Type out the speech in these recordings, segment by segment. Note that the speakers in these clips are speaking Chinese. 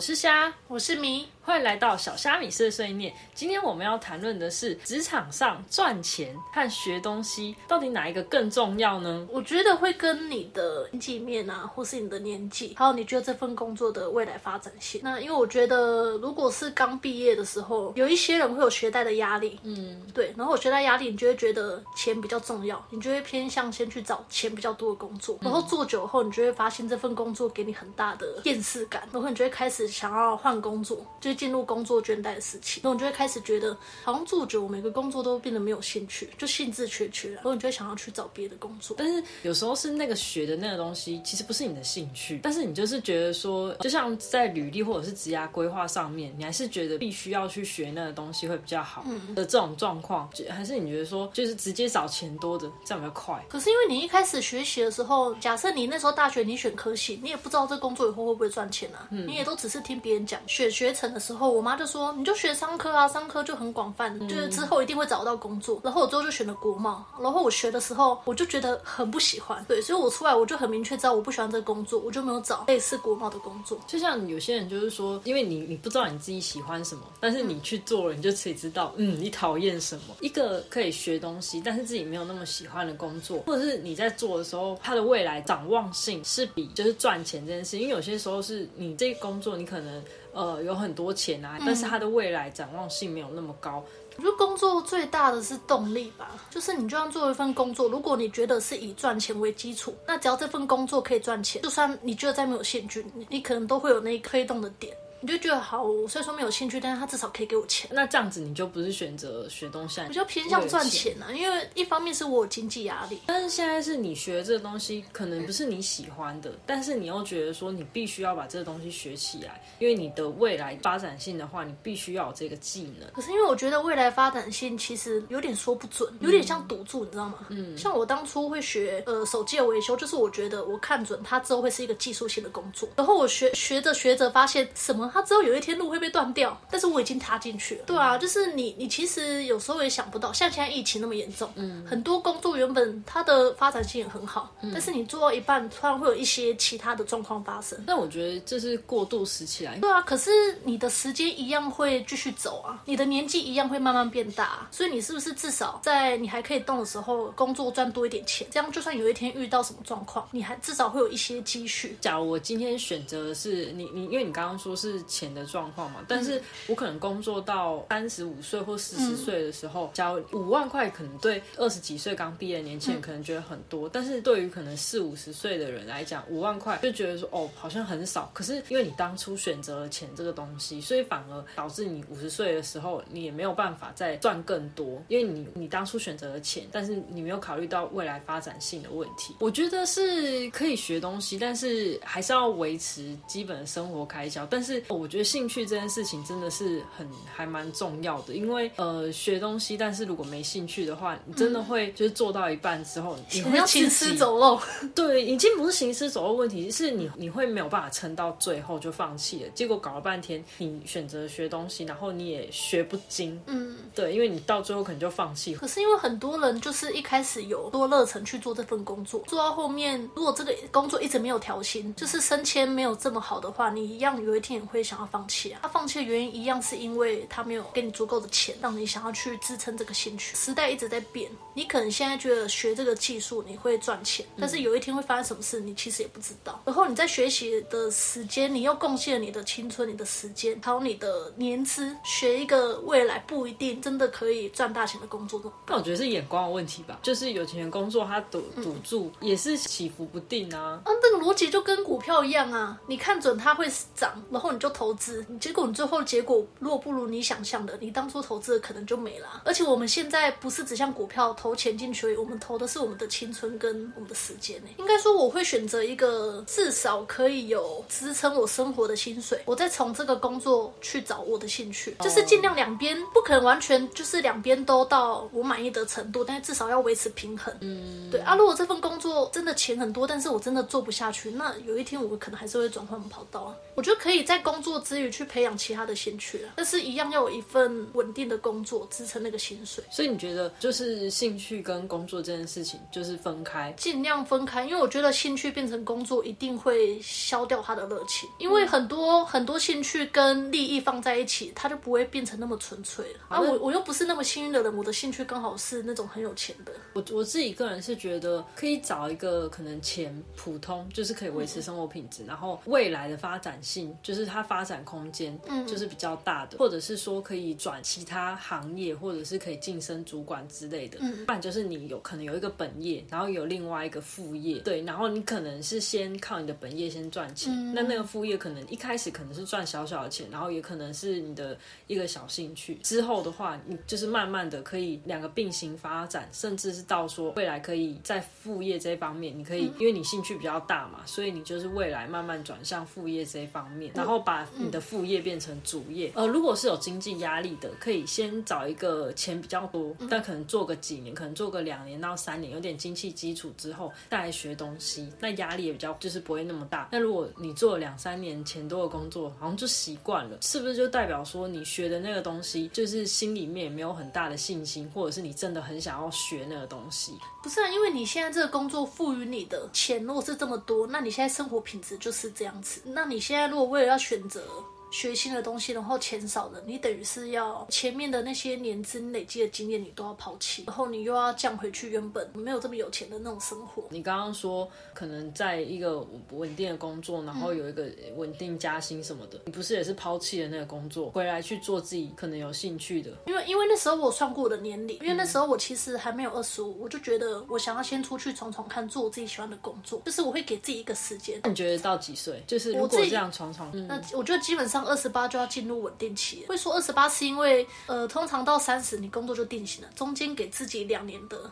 我是虾，我是米，欢迎来到小虾米碎碎念。今天我们要谈论的是职场上赚钱和学东西，到底哪一个更重要呢？我觉得会跟你的经济面啊，或是你的年纪，还有你觉得这份工作的未来发展性。那因为我觉得，如果是刚毕业的时候，有一些人会有学贷的压力，嗯，对，然后有学贷压力，你就会觉得钱比较重要，你就会偏向先去找钱比较多的工作，然后做久后，你就会发现这份工作给你很大的厌世感，然后你就会开始想要换工作，就是进入工作倦怠的时期。然后你就会开始觉得，好像做久，我每个工作都变得没有兴趣，就兴致缺缺了。然后你就会想要去找别的工作。但是有时候是那个学的那个东西，其实不是你的兴趣，但是你就是觉得说，就像在履历或者是职涯规划上面，你还是觉得必须要去学那个东西会比较好的这种状况，就还是你觉得说，就是直接找钱多的这样比较快。可是因为你一开始学习的时候，假设你那时候大学你选科系，你也不知道这工作以后会不会赚钱啊，你也都只是听别人讲。选学成的时候，我妈就说你就学商科啊，商科就很广泛，就是之后一定会找到工作。然后我之后就选了国贸，然后我学的时候我就觉得很不喜欢，对，所以我出来我就很明确知道我不喜欢这个工作，我就没有找类似国贸的工作。就像有些人就是说，因为你你不知道你自己喜欢什么，但是你去做了，你就自己知道，嗯，你讨厌什么。一个可以学东西，但是自己没有那么喜欢的工作，或者是你在做的时候，它的未来展望性是比就是赚钱这件事，因为有些时候是你这个工作你可能呃有很多钱啊，但是他的未来展望性没有那么高。我觉得工作最大的是动力吧，就是你就算做一份工作，如果你觉得是以赚钱为基础，那只要这份工作可以赚钱，就算你觉得再没有兴趣，你你可能都会有那推动的点。你就觉得好，我虽然说没有兴趣，但是他至少可以给我钱。那这样子你就不是选择学东西，比较偏向赚钱啊。因为一方面是我有经济压力，但是现在是你学这个东西可能不是你喜欢的，但是你又觉得说你必须要把这个东西学起来，因为你的未来发展性的话，你必须要有这个技能。可是因为我觉得未来发展性其实有点说不准，有点像赌注，你知道吗？嗯，像我当初会学呃手机的维修，就是我觉得我看准它之后会是一个技术性的工作，然后我学学着学着发现什么，它之后有一天路。会被断掉，但是我已经踏进去了。对啊，就是你，你其实有时候也想不到，像现在疫情那么严重，嗯，很多工作原本它的发展性也很好，嗯但是你做到一半，突然会有一些其他的状况发生。那我觉得这是过渡时期来。对啊，可是你的时间一样会继续走啊，你的年纪一样会慢慢变大，所以你是不是至少在你还可以动的时候，工作赚多一点钱？这样就算有一天遇到什么状况，你还至少会有一些积蓄。假如我今天选择的是你，你因为你刚刚说是钱的状况。嘛，但是我可能工作到三十五岁或四十岁的时候，交五万块，可能对二十几岁刚毕业的年轻人可能觉得很多，但是对于可能四五十岁的人来讲，五万块就觉得说哦，好像很少。可是因为你当初选择了钱这个东西，所以反而导致你五十岁的时候，你也没有办法再赚更多，因为你你当初选择了钱，但是你没有考虑到未来发展性的问题。我觉得是可以学东西，但是还是要维持基本的生活开销。但是我觉得兴趣。这件事情真的是很还蛮重要的，因为呃学东西，但是如果没兴趣的话，你真的会就是做到一半之后，你会行尸走肉。对，已经不是行尸走肉问题，是你你会没有办法撑到最后就放弃了。结果搞了半天，你选择学东西，然后你也学不精。嗯，对，因为你到最后可能就放弃。可是因为很多人就是一开始有多热忱去做这份工作，做到后面，如果这个工作一直没有调薪，就是升迁没有这么好的话，你一样有一天也会想要放弃啊。他放弃的原因一样是因为他没有给你足够的钱，让你想要去支撑这个兴趣。时代一直在变，你可能现在觉得学这个技术你会赚钱，但是有一天会发生什么事，你其实也不知道。然后你在学习的时间，你又贡献了你的青春、你的时间，还有你的年资，学一个未来不一定真的可以赚大钱的工作。那我觉得是眼光的问题吧，就是有钱人工作他赌赌注也是起伏不定啊。嗯，这个逻辑就跟股票一样啊，你看准它会涨，然后你就投资，结果你最后结果如果不如你想象的，你当初投资的可能就没了。而且我们现在不是只像股票投钱进去，我们投的是我们的青春跟我们的时间呢。应该说我会选择一个至少可以有支撑我生活的薪水，我再从这个工作去找我的兴趣，就是尽量两边不可能完全就是两边都到我满意的程度，但是至少要维持平衡。嗯，对啊。如果这份工作真的钱很多，但是我真的做不下去，那有一天我可能还是会转换跑道啊。我觉得可以在工工作之余去培养其他的兴趣啊，但是一样要有一份稳定的工作支撑那个薪水。所以你觉得就是兴趣跟工作这件事情就是分开？尽量分开，因为我觉得兴趣变成工作一定会消掉他的热情，因为很多很多兴趣跟利益放在一起，它就不会变成那么纯粹了。啊，我我又不是那么幸运的人，我的兴趣刚好是那种很有钱的。我我自己个人是觉得可以找一个可能钱普通，就是可以维持生活品质，然后未来的发展性就是它发展空间就是比较大的，或者是说可以转其他行业，或者是可以晋升主管之类的。嗯，不然就是你有可能有一个本业，然后有另外一个副业，对，然后你可能是先靠你的本业先赚钱，那那个副业可能一开始可能是赚小小的钱，然后也可能是你的一个小兴趣。之后的话，你就是慢慢的可以两个并行发展，甚至是到说未来可以在副业这方面，你可以因为你兴趣比较大嘛，所以你就是未来慢慢转向副业这一方面，然后把你的副业变成主业。呃，如果是有经济压力的，可以先找一个钱比较多，但可能做个几年，可能做个两年到三年，有点经济基础之后再来学东西，那压力也比较就是不会那么大。那如果你做了两三年钱多的工作，好像就习惯了，是不是就代表说你学的那个东西，就是心里面也没有很大的信心，或者是你真的很想要学那个东西？不是啊，因为你现在这个工作赋予你的钱如果是这么多，那你现在生活品质就是这样子。那你现在如果为了要选原则学新的东西，然后钱少了，你等于是要前面的那些年资累积的经验你都要抛弃，然后你又要降回去原本没有这么有钱的那种生活。你刚刚说可能在一个稳定的工作，然后有一个稳定加薪什么的，你不是也是抛弃了那个工作，回来去做自己可能有兴趣的？因为因为那时候我算过我的年龄，因为那时候我其实还没有二十五，我就觉得我想要先出去闯闯看，做我自己喜欢的工作，就是我会给自己一个时间。你觉得到几岁？就是如果这样闯闯，那我觉得基本上二十八就要进入稳定期。会说二十八是因为呃，通常到三十你工作就定型了，中间给自己两年的。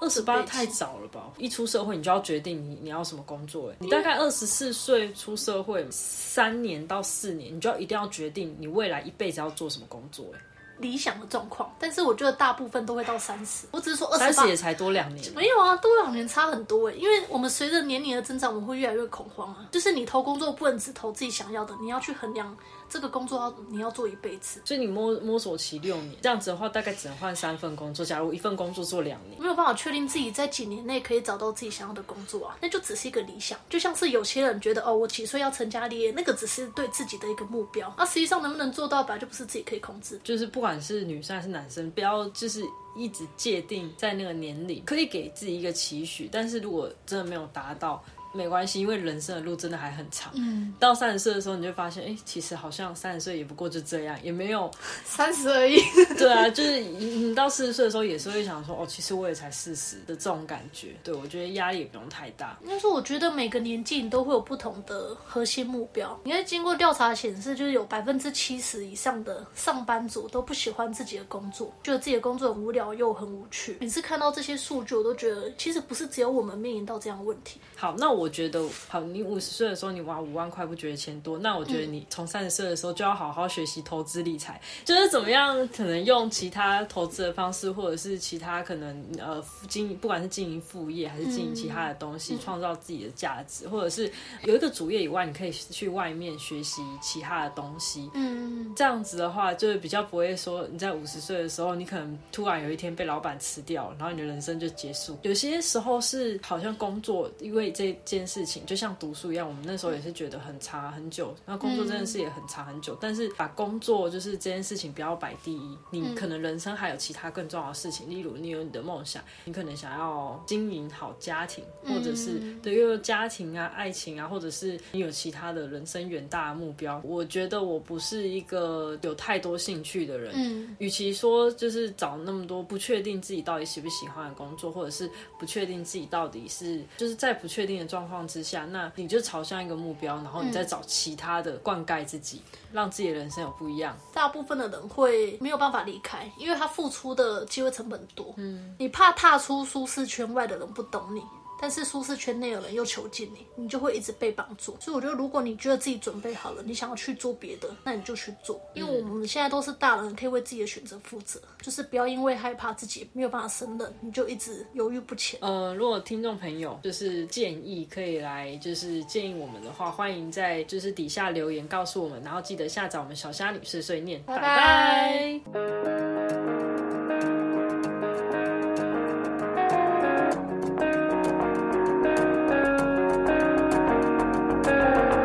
二十八太早了吧？一出社会你就要决定你你要什么工作？哎，你大概二十四岁出社会三年到四年，你就要一定要决定你未来一辈子要做什么工作？哎。理想的状况，但是我觉得大部分都会到三十。我只是说二十三十也才多两年，没有啊，多两年差很多哎。因为我们随着年龄的增长，我们会越来越恐慌啊。就是你投工作不能只投自己想要的，你要去衡量这个工作要你要做一辈子。所以你摸摸索期六年，这样子的话大概只能换三份工作。假如一份工作做两年，没有办法确定自己在几年内可以找到自己想要的工作啊，那就只是一个理想。就像是有些人觉得哦，我几岁要成家立业，那个只是对自己的一个目标，那实际上能不能做到，本来就不是自己可以控制。就是不管是女生还。是男生，不要就是一直界定在那个年龄，可以给自己一个期许，但是如果真的没有达到。没关系，因为人生的路真的还很长。嗯，到三十岁的时候，你就发现，哎，其实好像三十岁也不过就这样，也没有三十而已。对啊，就是你到四十岁的时候，也是会想说，哦，其实我也才四十的这种感觉。对我觉得压力也不用太大。但是，我觉得每个年纪你都会有不同的核心目标。因为经过调查显示，就是有百分之七十以上的上班族都不喜欢自己的工作，觉得自己的工作很无聊又很无趣。每次看到这些数据，我都觉得其实不是只有我们面临到这样的问题。好，那我。我觉得好，你五十岁的时候你玩五万块不觉得钱多？那我觉得你从三十岁的时候就要好好学习投资理财，就是怎么样可能用其他投资的方式，或者是其他可能呃经营，不管是经营副业还是经营其他的东西，创造自己的价值，或者是有一个主业以外，你可以去外面学习其他的东西。嗯，这样子的话，就是比较不会说你在五十岁的时候，你可能突然有一天被老板辞掉，然后你的人生就结束。有些时候是好像工作，因为这。件事情就像读书一样，我们那时候也是觉得很差很久，那工作这件事也很长很久。但是把工作就是这件事情不要摆第一，你可能人生还有其他更重要的事情，例如你有你的梦想，你可能想要经营好家庭，或者是对，因为家庭啊、爱情啊，或者是你有其他的人生远大的目标。我觉得我不是一个有太多兴趣的人，嗯，与其说就是找那么多不确定自己到底喜不喜欢的工作，或者是不确定自己到底是就是在不确定的状。状况之下，那你就朝向一个目标，然后你再找其他的灌溉自己，让自己的人生有不一样。大部分的人会没有办法离开，因为他付出的机会成本多。嗯，你怕踏出舒适圈外的人不懂你。但是舒适圈内有人又囚禁你，你就会一直被绑住。所以我觉得，如果你觉得自己准备好了，你想要去做别的，那你就去做。因为我们现在都是大人，可以为自己的选择负责，就是不要因为害怕自己没有办法胜任，你就一直犹豫不前。呃，如果听众朋友就是建议可以来就是建议我们的话，欢迎在就是底下留言告诉我们，然后记得下载我们小虾女士碎念，拜拜拜